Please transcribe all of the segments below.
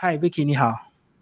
嗨，Vicky，你好。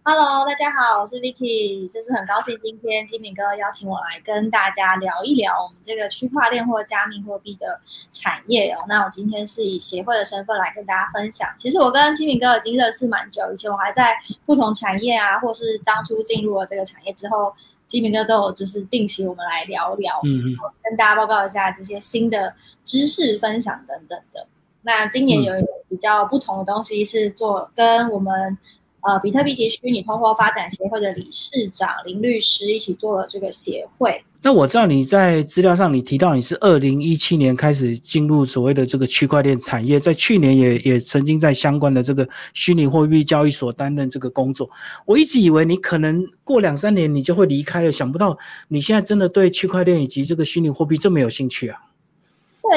Hello，大家好，我是 Vicky，就是很高兴今天金敏哥邀请我来跟大家聊一聊我们这个区块链或加密货币的产业哦。那我今天是以协会的身份来跟大家分享。其实我跟金敏哥已经认识蛮久，以前我还在不同产业啊，或是当初进入了这个产业之后，金敏哥都有就是定期我们来聊聊，嗯嗯，跟大家报告一下这些新的知识分享等等的。那今年有一个比较不同的东西是做跟我们。呃，比特币及虚拟通货发展协会的理事长林律师一起做了这个协会。那我知道你在资料上你提到你是二零一七年开始进入所谓的这个区块链产业，在去年也也曾经在相关的这个虚拟货币交易所担任这个工作。我一直以为你可能过两三年你就会离开了，想不到你现在真的对区块链以及这个虚拟货币这么有兴趣啊？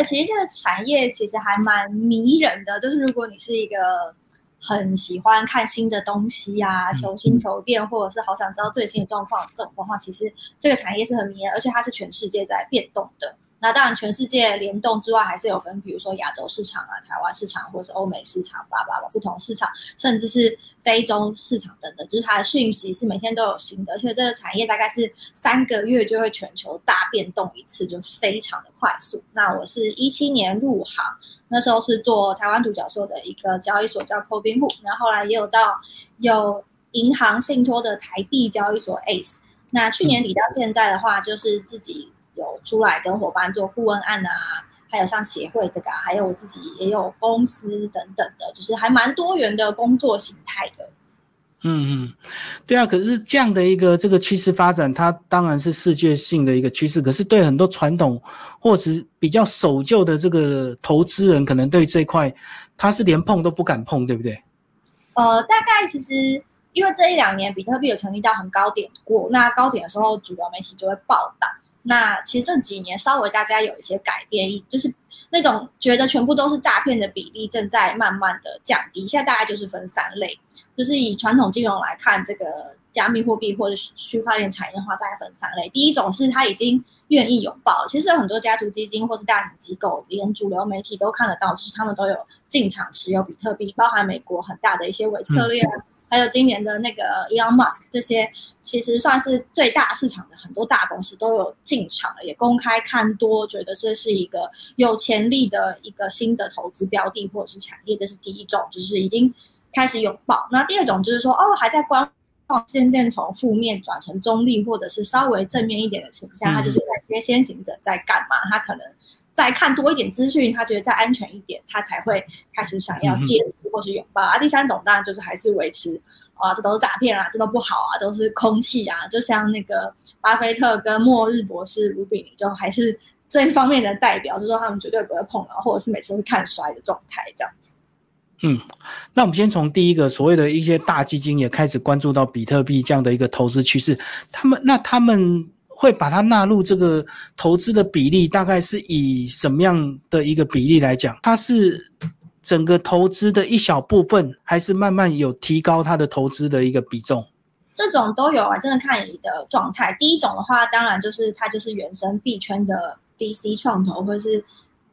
对，其实这个产业其实还蛮迷人的，就是如果你是一个。很喜欢看新的东西啊，求新求变，或者是好想知道最新的状况。这种状况其实这个产业是很迷人，而且它是全世界在变动的。那当然，全世界联动之外，还是有分，比如说亚洲市场啊、台湾市场，或是欧美市场，叭叭叭，不同市场，甚至是非洲市场等等，就是它的讯息是每天都有新的，而且这个产业大概是三个月就会全球大变动一次，就非常的快速。那我是一七年入行，那时候是做台湾独角兽的一个交易所叫 c o b i n 户，然后后来也有到有银行信托的台币交易所 ACE。那去年底到现在的话，就是自己。有出来跟伙伴做顾问案啊，还有像协会这个，还有我自己也有公司等等的，就是还蛮多元的工作形态的。嗯嗯，对啊，可是这样的一个这个趋势发展，它当然是世界性的一个趋势，可是对很多传统或者比较守旧的这个投资人，可能对这块他是连碰都不敢碰，对不对？呃，大概其实因为这一两年比特币有成立到很高点过，那高点的时候，主流媒体就会报道。那其实这几年稍微大家有一些改变，就是那种觉得全部都是诈骗的比例正在慢慢的降低。现在大概就是分三类，就是以传统金融来看，这个加密货币或者区块链产业化大概分三类。第一种是他已经愿意拥抱，其实有很多家族基金或是大型机构，连主流媒体都看得到，就是他们都有进场持有比特币，包含美国很大的一些伪策略。还有今年的那个 Elon Musk 这些，其实算是最大市场的很多大公司都有进场了，也公开看多，觉得这是一个有潜力的一个新的投资标的或者是产业。这是第一种，就是已经开始拥抱。那第二种就是说，哦，还在观望，渐渐从负面转成中立，或者是稍微正面一点的倾向。他就是这些先行者在干嘛？他可能。再看多一点资讯，他觉得再安全一点，他才会开始想要接触或是拥抱啊。第三种当然就是还是维持啊，这都是诈骗啊，这都不好啊，都是空气啊。就像那个巴菲特跟末日博士卢比尼，就还是这一方面的代表，就说他们绝对不会碰啊，或者是每次会看衰的状态这样子。嗯，那我们先从第一个所谓的一些大基金也开始关注到比特币这样的一个投资趋势，他们那他们。会把它纳入这个投资的比例，大概是以什么样的一个比例来讲？它是整个投资的一小部分，还是慢慢有提高它的投资的一个比重？这种都有啊，真的看你的状态。第一种的话，当然就是它就是原生币圈的 VC 创投，或者是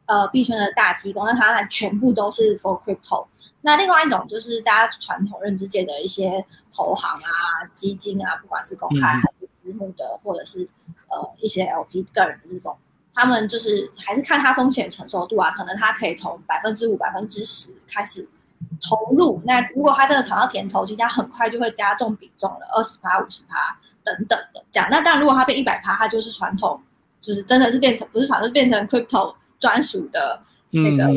呃币圈的大机构，那它全部都是 for crypto。那另外一种就是大家传统认知界的一些投行啊、基金啊，不管是公开还是私募的，或者是呃一些 LP 个人的这种，他们就是还是看他风险承受度啊，可能他可以从百分之五、百分之十开始投入。那如果他真的尝到甜头，其实他很快就会加重比重了，二十趴、五十趴等等的这样。那当然，如果他变一百趴，他就是传统，就是真的是变成不是传统，是变成 crypto 专属的那个。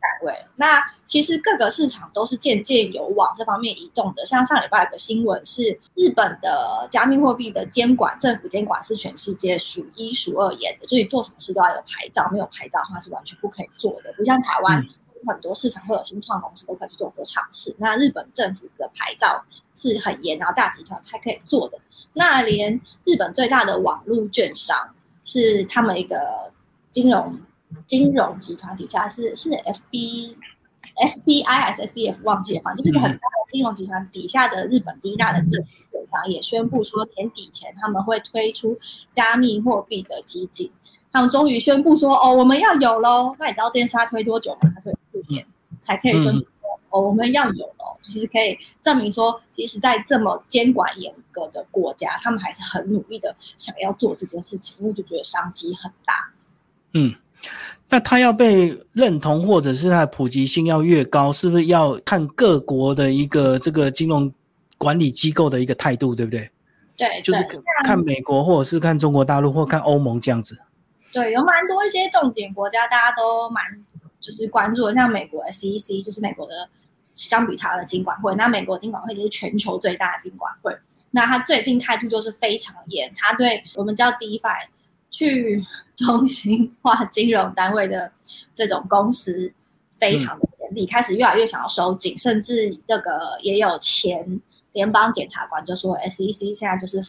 单位，那其实各个市场都是渐渐有往这方面移动的。像上礼拜有个新闻是，日本的加密货币的监管，政府监管是全世界数一数二严的，就是你做什么事都要有牌照，没有牌照的话是完全不可以做的。不像台湾很多市场会有新创公司都可以去做很多尝试，那日本政府的牌照是很严，然后大集团才可以做的。那连日本最大的网络券商是他们一个金融。金融集团底下是是 F B S B I 还是 S B F 忘记了，反正就是个很大的金融集团底下的日本第一大的证券商也宣布说年底前他们会推出加密货币的基金。他们终于宣布说哦，我们要有喽。那你知道这件事他推多久吗？他推四年才可以宣布哦，我们要有喽，其实可以证明说，即使在这么监管严格的国家，他们还是很努力的想要做这件事情，因为就觉得商机很大。嗯，那它要被认同，或者是它的普及性要越高，是不是要看各国的一个这个金融管理机构的一个态度，对不对？对，就是看美国，或者是看中国大陆，或看欧盟这样子。对，有蛮多一些重点国家，大家都蛮就是关注的，像美国 SEC，就是美国的相比它的金管会，那美国金管会就是全球最大的金管会，那它最近态度就是非常严，它对我们叫 DeFi 去中心化金融单位的这种公司非常的严厉，开始越来越想要收紧，甚至那个也有前联邦检察官就说，SEC 现在就是。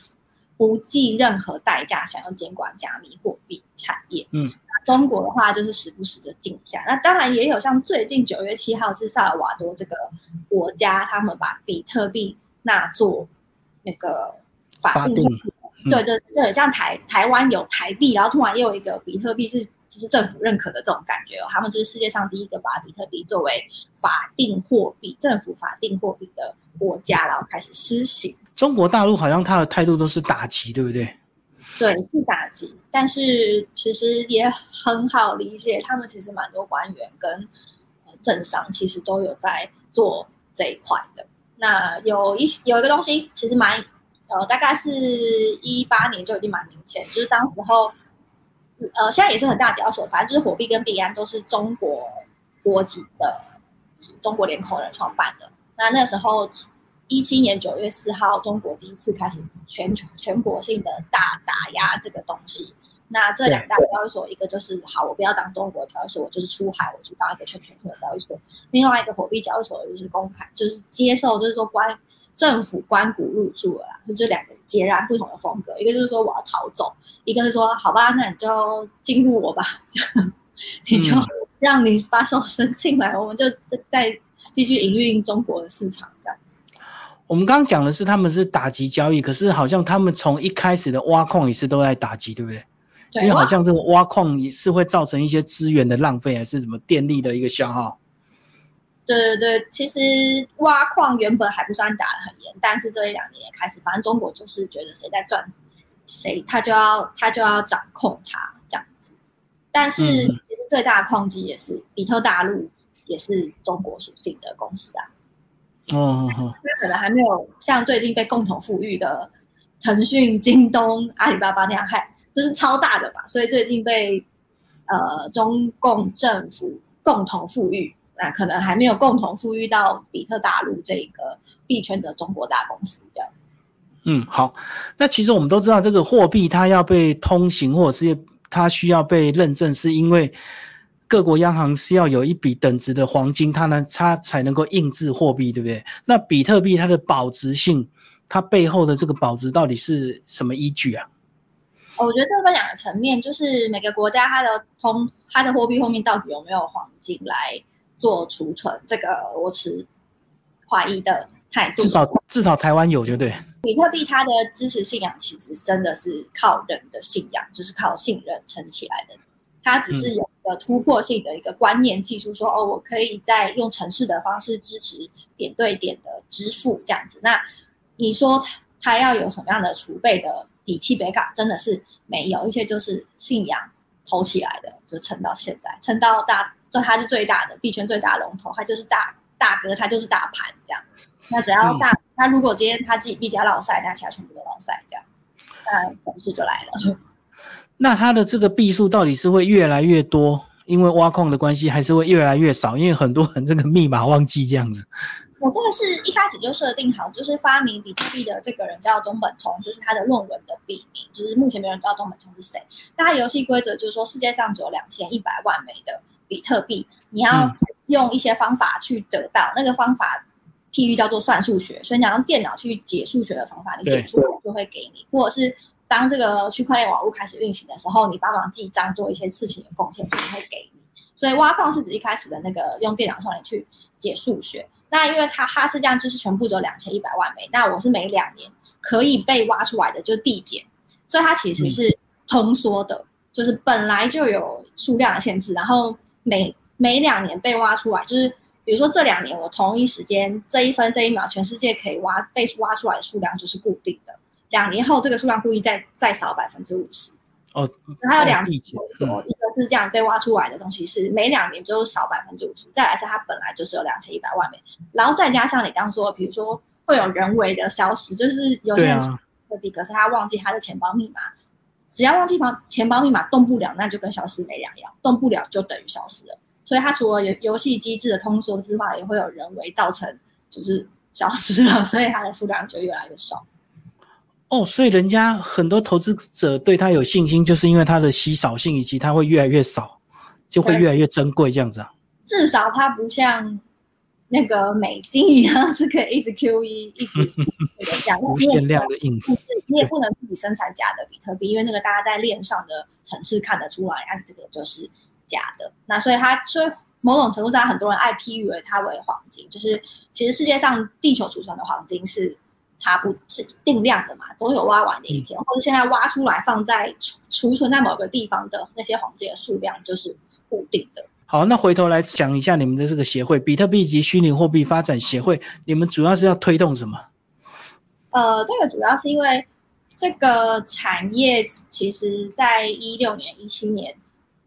不计任何代价想要监管加密货币产业。嗯，中国的话就是时不时就禁下。那当然也有像最近九月七号是萨尔瓦多这个国家，他们把比特币纳做那个法定。对对，就很像台台湾有台币，然后突然又有一个比特币是就是政府认可的这种感觉哦。他们就是世界上第一个把比特币作为法定货币、政府法定货币的国家，然后开始施行。中国大陆好像他的态度都是打击，对不对？对，是打击，但是其实也很好理解，他们其实蛮多官员跟政商其实都有在做这一块的。那有一有一个东西，其实蛮呃，大概是一八年就已经蛮明显，就是当时候呃，现在也是很大交易所，反正就是火币跟币安都是中国国籍的，中国联控人创办的。那那时候。一七年九月四号，中国第一次开始全球全国性的大打压这个东西。那这两大交易所，一个就是好，我不要当中国交易所，我就是出海，我去当一个全全球的交易所。另外一个火币交易所就是公开，就是接受，就是说关政府关谷入驻了啦。就这两个截然不同的风格，一个就是说我要逃走，一个是说好吧，那你就进入我吧，你就让你把手伸进来，我们就再继续营运中国的市场这样子。我们刚刚讲的是他们是打击交易，可是好像他们从一开始的挖矿也是都在打击，对不对？对。因为好像这个挖矿也是会造成一些资源的浪费，还是什么电力的一个消耗。对对对，其实挖矿原本还不算打得很严，但是这一两年开始，反正中国就是觉得谁在赚，谁他就要他就要掌控它这样子。但是其实最大的矿机也是比特大陆，也是中国属性的公司啊。哦，那可能还没有像最近被共同富裕的腾讯、京东、阿里巴巴那样，还就是超大的嘛，所以最近被呃中共政府共同富裕，那可能还没有共同富裕到比特大陆这个币圈的中国大公司这样。嗯，好，那其实我们都知道，这个货币它要被通行，或者是它需要被认证，是因为。各国央行是要有一笔等值的黄金，它呢，它才能够印制货币，对不对？那比特币它的保值性，它背后的这个保值到底是什么依据啊？我觉得这分两个层面，就是每个国家它的通它的货币后面到底有没有黄金来做储存，这个我持怀疑的态度。至少至少台湾有，就对。比特币它的支持信仰其实真的是靠人的信仰，就是靠信任撑起来的。它只是有一个突破性的一个观念技术，说哦，我可以在用城市的方式支持点对点的支付这样子。那你说它它要有什么样的储备的底气？北港真的是没有，一些就是信仰投起来的，就撑到现在，撑到大，就它是最大的币圈最大龙头，它就是大大哥，它就是大盘这样。那只要大，他如果今天他自己币价落赛，那其他全部都落赛这样，那粉丝就来了。那它的这个币数到底是会越来越多，因为挖矿的关系，还是会越来越少？因为很多人这个密码忘记这样子。我这个是一开始就设定好，就是发明比特币的这个人叫中本聪，就是他的论文的笔名，就是目前没有人知道中本聪是谁。那他游戏规则就是说，世界上只有两千一百万枚的比特币，你要用一些方法去得到那个方法，譬喻叫做算数学，所以你要用电脑去解数学的方法，你解出来就会给你，或者是。当这个区块链网络开始运行的时候，你帮忙记账做一些事情的贡献，就会给你。所以挖矿是指一开始的那个用电脑算力去解数学。那因为它它是这样，就是全部只有两千一百万枚。那我是每两年可以被挖出来的就递减，所以它其实是通缩的，就是本来就有数量的限制，然后每每两年被挖出来，就是比如说这两年我同一时间这一分这一秒，全世界可以挖被挖出来的数量就是固定的，两年后这个数量故意再再少百分之五十。哦，它有两理种，一个是这样被挖出来的东西是每两年就少百分之五十，再来是它本来就是有两千一百万枚，然后再加上你刚说，比如说会有人为的消失，就是有些人对啊会比，可是他忘记他的钱包密码，只要忘记房钱包密码动不了，那就跟消失没两样，动不了就等于消失了。所以它除了游游戏机制的通缩之外，也会有人为造成就是消失了，所以它的数量就越来越少。哦，所以人家很多投资者对它有信心，就是因为它的稀少性以及它会越来越少，就会越来越珍贵这样子啊。至少它不像那个美金一样是可以一直 QE 一直 无限量的印你也不能自己生产假的比特币，因为那个大家在链上的城市看得出来，啊，这个就是假的。那所以它，所以某种程度上，很多人爱批喻为它为黄金，就是其实世界上地球储存的黄金是差不是定量的嘛，总有挖完的一天，或者现在挖出来放在储储存在某个地方的那些黄金的数量就是固定的。好，那回头来讲一下你们的这个协会——比特币及虚拟货币发展协会，你们主要是要推动什么？呃，这个主要是因为这个产业其实在一六年、一七年，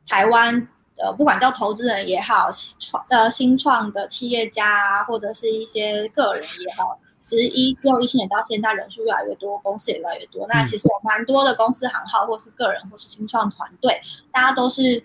台湾呃，不管叫投资人也好，创呃新创的企业家啊，或者是一些个人也好，其实一六一七年到现在人数越来越多，公司也越来越多。那其实有蛮多的公司行号，或是个人，或是新创团队，大家都是。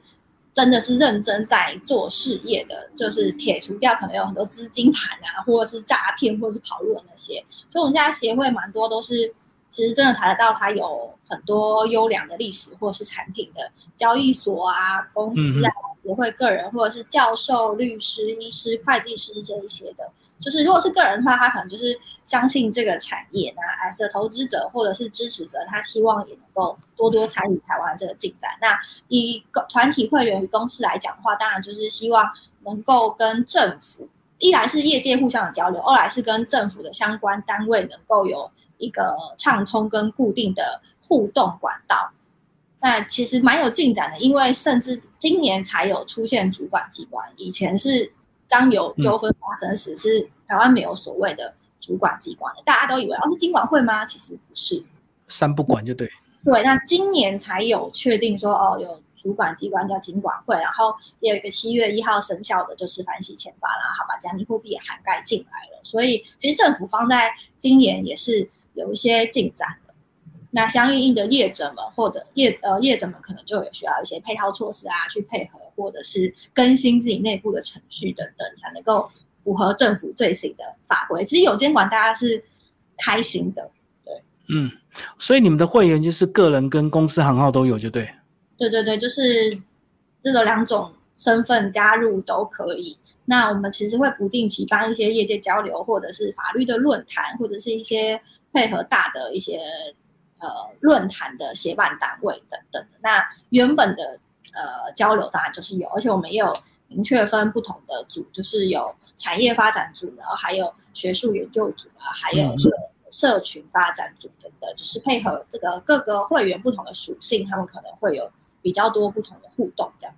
真的是认真在做事业的，就是撇除掉可能有很多资金盘啊，或者是诈骗，或者是跑路的那些。所以我们现在协会蛮多都是，其实真的查得到它有很多优良的历史或是产品的交易所啊、公司啊、协会个人，或者是教授、律师、医师、会计师这一些的。就是如果是个人的话，他可能就是相信这个产业，那 as a 投资者或者是支持者，他希望也能够多多参与台湾这个进展。那以团体会员与公司来讲的话，当然就是希望能够跟政府，一来是业界互相的交流，二来是跟政府的相关单位能够有一个畅通跟固定的互动管道。那其实蛮有进展的，因为甚至今年才有出现主管机关，以前是。当有纠纷发生时，是台湾没有所谓的主管机关的，大家都以为哦是经管会吗？其实不是，三不管就对。对，那今年才有确定说哦有主管机关叫经管会，然后也有一个七月一号生效的就是反洗钱法啦，好把加密货币也涵盖进来了。所以其实政府方在今年也是有一些进展的。那相应应的业者们或者业呃业者们可能就有需要一些配套措施啊，去配合或者是更新自己内部的程序等等，才能够符合政府最新的法规。其实有监管，大家是开心的，对，嗯，所以你们的会员就是个人跟公司行号都有，就对。对对对，就是这个两种身份加入都可以。那我们其实会不定期帮一些业界交流，或者是法律的论坛，或者是一些配合大的一些。呃，论坛的协办单位等等的，那原本的呃交流当然就是有，而且我们也有明确分不同的组，就是有产业发展组，然后还有学术研究组啊，还有社社群发展组等等，就是配合这个各个会员不同的属性，他们可能会有比较多不同的互动这样。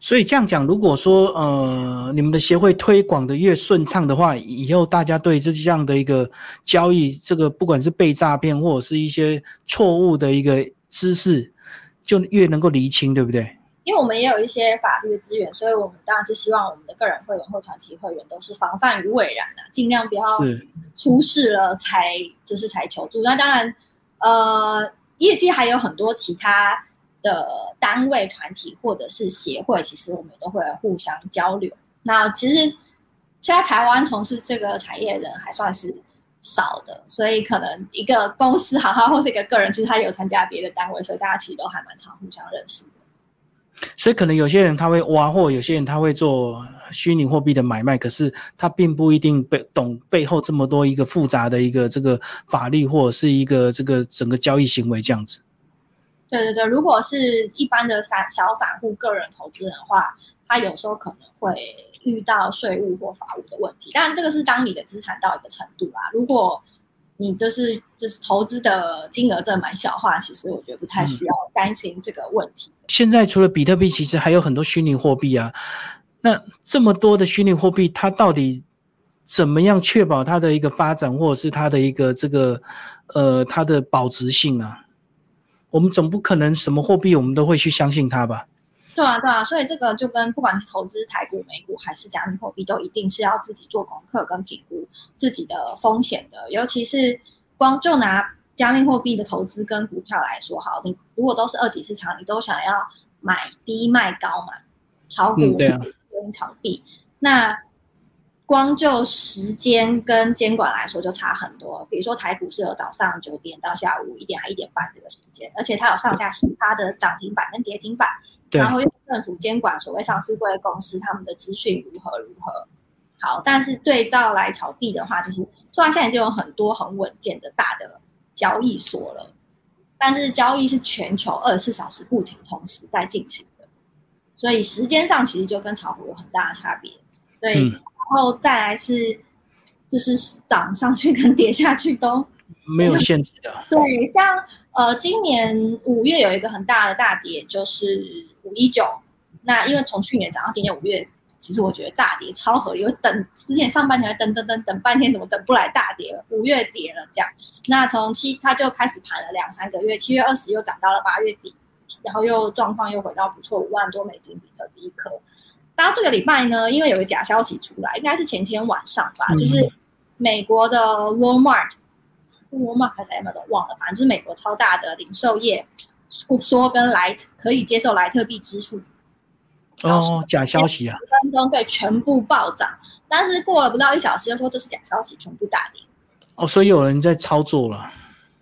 所以这样讲，如果说呃你们的协会推广的越顺畅的话，以后大家对这样的一个交易，这个不管是被诈骗或者是一些错误的一个知识，就越能够厘清，对不对？因为我们也有一些法律的资源，所以我们当然是希望我们的个人会员或团体会员都是防范于未然的，尽量不要出事了才就是才求助。那当然，呃，业界还有很多其他。的单位、团体或者是协会，其实我们都会互相交流。那其实现在台湾从事这个产业的人还算是少的，所以可能一个公司好好或是一个个人，其实他有参加别的单位，所以大家其实都还蛮常互相认识的。所以可能有些人他会挖，或有些人他会做虚拟货币的买卖，可是他并不一定背懂背后这么多一个复杂的一个这个法律或者是一个这个整个交易行为这样子。对对对，如果是一般的散小散户个人投资人的话，他有时候可能会遇到税务或法务的问题。当然，这个是当你的资产到一个程度啊。如果你就是就是投资的金额真的蛮小的话，其实我觉得不太需要担心这个问题。现在除了比特币，其实还有很多虚拟货币啊。那这么多的虚拟货币，它到底怎么样确保它的一个发展，或者是它的一个这个呃它的保值性啊？我们总不可能什么货币我们都会去相信它吧？对啊，对啊，所以这个就跟不管是投资台股、美股还是加密货币，都一定是要自己做功课跟评估自己的风险的。尤其是光就拿加密货币的投资跟股票来说，好，你如果都是二级市场，你都想要买低卖高嘛，炒股、炒币，那光就时间跟监管来说就差很多。比如说台股是有早上九点到下午一点还一点半这个时间，而且它有上下十它的涨停板跟跌停板。然后用政府监管所谓上市贵公司他们的资讯如何如何好，但是对照来炒币的话，就是虽然现在已经有很多很稳健的大的交易所了，但是交易是全球二十四小时不停同时在进行的，所以时间上其实就跟炒股有很大的差别。所以然后再来是就是涨上去跟跌下去都 没有限制的。对，像呃今年五月有一个很大的大跌，就是。五一九，那因为从去年涨到今年五月，其实我觉得大跌超合理。等之前上半年等等等等半天，怎么等不来大跌了？五月跌了这样，那从七它就开始盘了两三个月，七月二十又涨到了八月底，然后又状况又回到不错，五万多美金比特币一颗。到这个礼拜呢，因为有个假消息出来，应该是前天晚上吧，就是美国的 Walmart，Walmart 还是 Amazon 忘了，反正就是美国超大的零售业。说跟莱可以接受莱特币支付，哦，假消息啊！十分钟对全部暴涨，但是过了不到一小时又说这是假消息，全部大跌。哦，所以有人在操作了。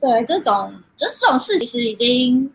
对，这种这这种事其实已经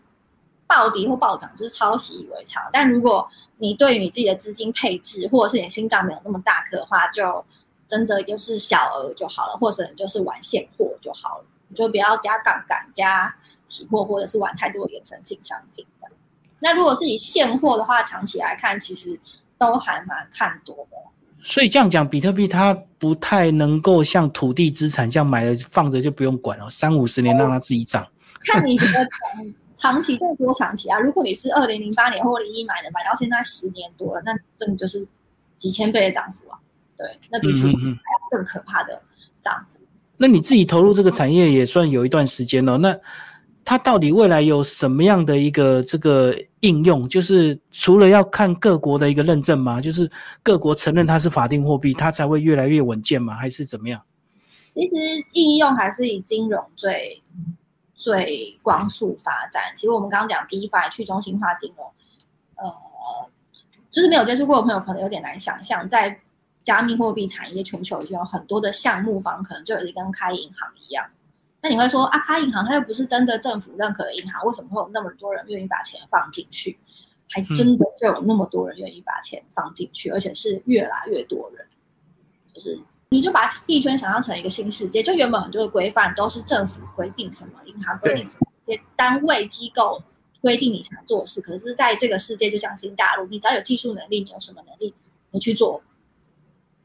暴跌或暴涨，就是超习以为常。但如果你对于你自己的资金配置，或者是你心脏没有那么大颗的话，就真的就是小额就好了，或者你就是玩现货就好了，你就不要加杠杆加。期货或者是玩太多衍生性商品这样，那如果是以现货的话，长期来看其实都还蛮看多的。所以这样讲，比特币它不太能够像土地资产这样买了放着就不用管了，三五十年让它自己涨。看你的长 长期，就多长期啊？如果你是二零零八年或零一买的，买到现在十年多了，那真的就是几千倍的涨幅啊！对，那比土地还要更可怕的涨幅。那你自己投入这个产业也算有一段时间了，那。它到底未来有什么样的一个这个应用？就是除了要看各国的一个认证吗？就是各国承认它是法定货币，它才会越来越稳健吗？还是怎么样？其实应用还是以金融最最光速发展。其实我们刚刚讲 DeFi 去中心化金融，呃，就是没有接触过的朋友可能有点难想象，在加密货币产业全球已经有很多的项目方，可能就已经跟开银行一样。那你会说啊，开银行它又不是真的政府认可的银行，为什么会有那么多人愿意把钱放进去？还真的就有那么多人愿意把钱放进去，而且是越来越多人。就是你就把币圈想象成一个新世界，就原本很多的规范都是政府规定什么，银行规定什么，这些单位机构规定你才做事。可是在这个世界，就像新大陆，你只要有技术能力，你有什么能力，你去做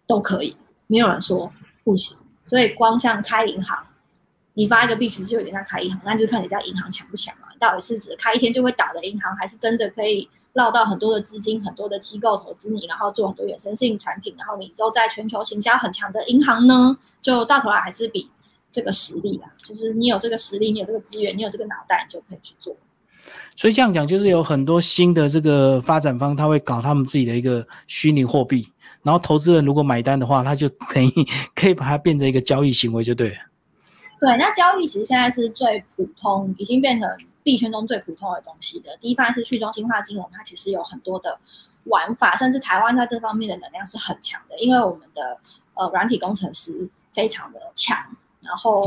都可以，没有人说不行。所以光像开银行。你发一个币，其实就有点像开银行，那就看你在银行强不强嘛。到底是指开一天就会倒的银行，还是真的可以捞到很多的资金、很多的机构投资你，然后做很多衍生性产品，然后你都在全球行销很强的银行呢？就到头来还是比这个实力啦，就是你有这个实力，你有这个资源，你有这个脑袋，你就可以去做。所以这样讲，就是有很多新的这个发展方，他会搞他们自己的一个虚拟货币，然后投资人如果买单的话，他就等于 可以把它变成一个交易行为，就对了。对，那交易其实现在是最普通，已经变成币圈中最普通的东西的。第一方是去中心化金融，它其实有很多的玩法，甚至台湾在这方面的能量是很强的，因为我们的呃软体工程师非常的强，然后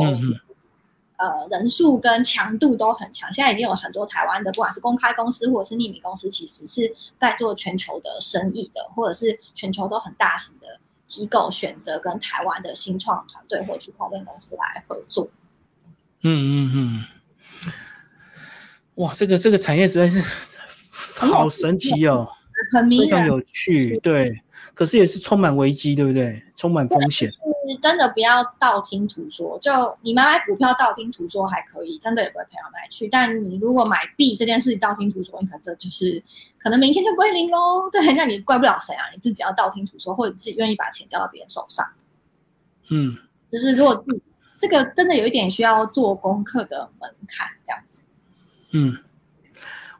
呃人数跟强度都很强。现在已经有很多台湾的，不管是公开公司或者是匿名公司，其实是在做全球的生意的，或者是全球都很大型的。机构选择跟台湾的新创团队或区块链公司来合作。嗯嗯嗯，哇，这个这个产业实在是好神奇哦，很非常有趣，对。可是也是充满危机，对不对？充满风险。是真的不要道听途说，就你买买股票道听途说还可以，真的也不会赔到哪里去。但你如果买币这件事情道听途说，你可能这就是可能明天就归零喽。对，那你怪不了谁啊？你自己要道听途说，或者自己愿意把钱交到别人手上。嗯，就是如果自己这个真的有一点需要做功课的门槛，这样子。嗯，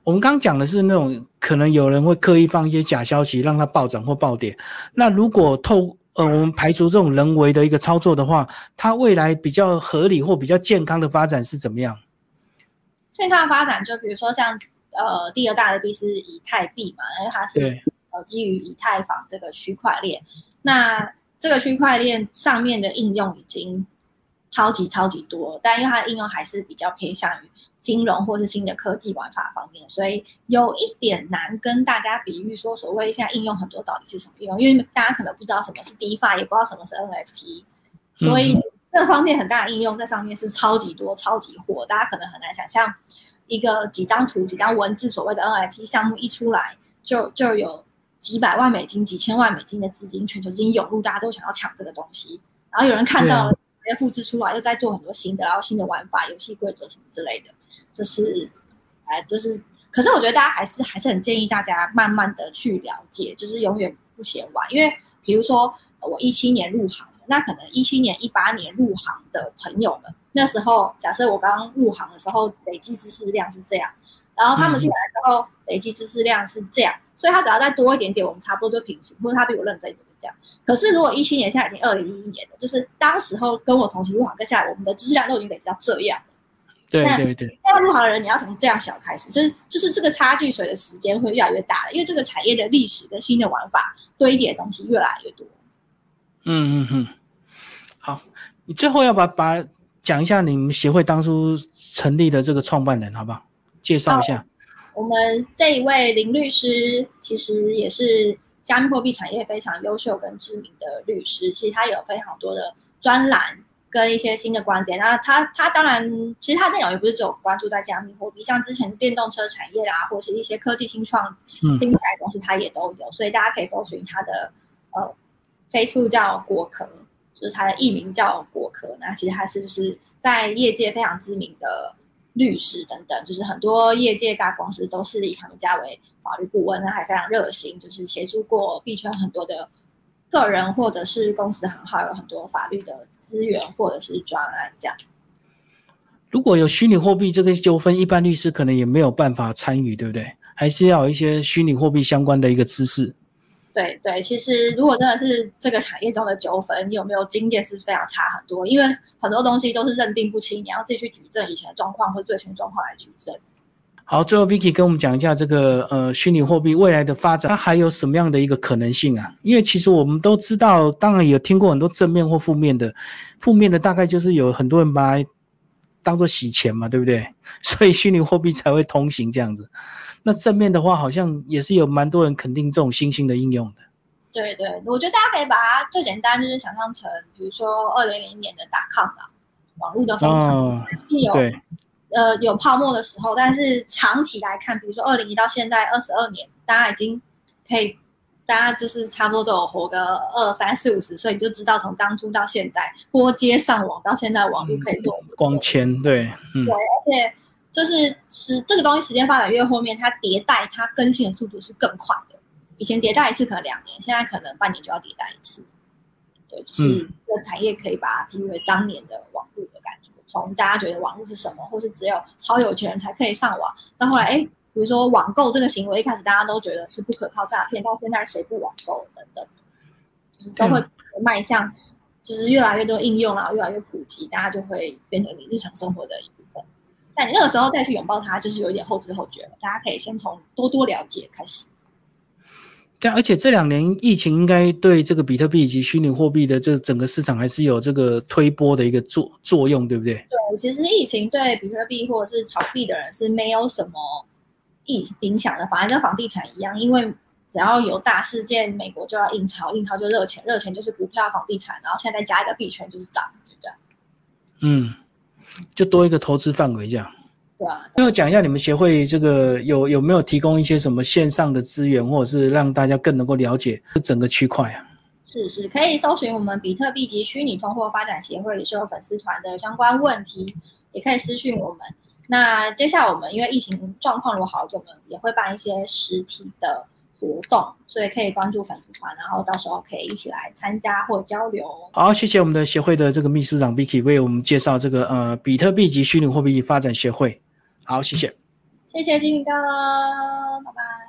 我们刚讲的是那种可能有人会刻意放一些假消息，让它暴涨或暴跌。那如果透呃，我们排除这种人为的一个操作的话，它未来比较合理或比较健康的发展是怎么样？健康的发展就比如说像呃第二大的币是以太币嘛，因为它是呃基于以太坊这个区块链，那这个区块链上面的应用已经超级超级多，但因为它的应用还是比较偏向于。金融或是新的科技玩法方面，所以有一点难跟大家比喻说，所谓现在应用很多到底是什么应用？因为大家可能不知道什么是 DeFi，也不知道什么是 NFT，所以这方面很大的应用在上面是超级多、超级火，大家可能很难想象一个几张图、几张文字，所谓的 NFT 项目一出来，就就有几百万美金、几千万美金的资金，全球资金涌入，大家都想要抢这个东西，然后有人看到了，直接复制出来，又在做很多新的，然后新的玩法、游戏规则什么之类的。就是，哎，就是，可是我觉得大家还是还是很建议大家慢慢的去了解，就是永远不嫌晚。因为比如说我一七年入行的，那可能一七年、一八年入行的朋友们，那时候假设我刚入行的时候累积知识量是这样，然后他们进来的时候累积知识量是这样，所以他只要再多一点点，我们差不多就平行，或者他比我认真一点这样。可是如果一七年现在已经二零一一年了，就是当时候跟我同期入行跟下来，我们的知识量都已经累积到这样。对对对，现在入行的人，你要从这样小开始，就是就是这个差距随着时间会越来越大的，因为这个产业的历史跟新的玩法堆叠的东西越来越多。嗯嗯嗯，好，你最后要把把讲一下你们协会当初成立的这个创办人，好不好？介绍一下。我们这一位林律师，其实也是加密货币产业非常优秀跟知名的律师，其实他有非常多的专栏。跟一些新的观点，那他他当然，其实他内容也不是只有关注在加密货币，像之前电动车产业啊，或者是一些科技新创、新品牌东西，他也都有，所以大家可以搜寻他的呃，Facebook 叫果壳，就是他的艺名叫果壳。那其实他是就是在业界非常知名的律师等等，就是很多业界大公司都是以他们家为法律顾问，那还非常热心，就是协助过币圈很多的。个人或者是公司行号有很多法律的资源或者是专案这样。如果有虚拟货币这个纠纷，一般律师可能也没有办法参与，对不对？还是要有一些虚拟货币相关的一个知识。对对，其实如果真的是这个产业中的纠纷，你有没有经验是非常差很多，因为很多东西都是认定不清，你要自己去举证以前的状况或最新状况来举证。好，最后 Vicky 跟我们讲一下这个呃虚拟货币未来的发展，它还有什么样的一个可能性啊？因为其实我们都知道，当然有听过很多正面或负面的，负面的大概就是有很多人把它当做洗钱嘛，对不对？所以虚拟货币才会通行这样子。那正面的话，好像也是有蛮多人肯定这种新兴的应用的。对对，我觉得大家可以把它最简单就是想象成，比如说二零零年的打抗吧，网络的风潮有。呃，有泡沫的时候，但是长期来看，比如说二零一到现在二十二年，大家已经可以，大家就是差不多都有活个二三四五十岁，你就知道从当初到现在拨接上网到现在网络可以做光纤，对，对，而且就是时这个东西时间发展越后面，它迭代它更新的速度是更快的。以前迭代一次可能两年，现在可能半年就要迭代一次。对，就是这个产业可以把它比喻为当年的网络的感觉。从大家觉得网络是什么，或是只有超有钱人才可以上网，到后来，哎，比如说网购这个行为，一开始大家都觉得是不可靠诈骗，到现在谁不网购等等，就是都会迈向，就是越来越多应用，然后越来越普及，大家就会变成你日常生活的。但你那个时候再去拥抱它，就是有一点后知后觉了。大家可以先从多多了解开始。对而且这两年疫情应该对这个比特币以及虚拟货币的这整个市场还是有这个推波的一个作作用，对不对？对，其实疫情对比特币或者是炒币的人是没有什么影影响的，反而跟房地产一样，因为只要有大事件，美国就要印钞，印钞就热钱，热钱就是股票、房地产，然后现在再加一个币圈就是涨，就这样。嗯，就多一个投资范围这样。对啊，最后讲一下你们协会这个有有没有提供一些什么线上的资源，或者是让大家更能够了解这整个区块啊？是是，可以搜寻我们比特币及虚拟通货发展协会是有粉丝团的相关问题，也可以私讯我们。那接下来我们因为疫情状况如果好，我们也会办一些实体的活动，所以可以关注粉丝团，然后到时候可以一起来参加或交流。好，谢谢我们的协会的这个秘书长 Vicky 为我们介绍这个呃比特币及虚拟货币发展协会。好，谢谢。谢谢金明哥，拜拜。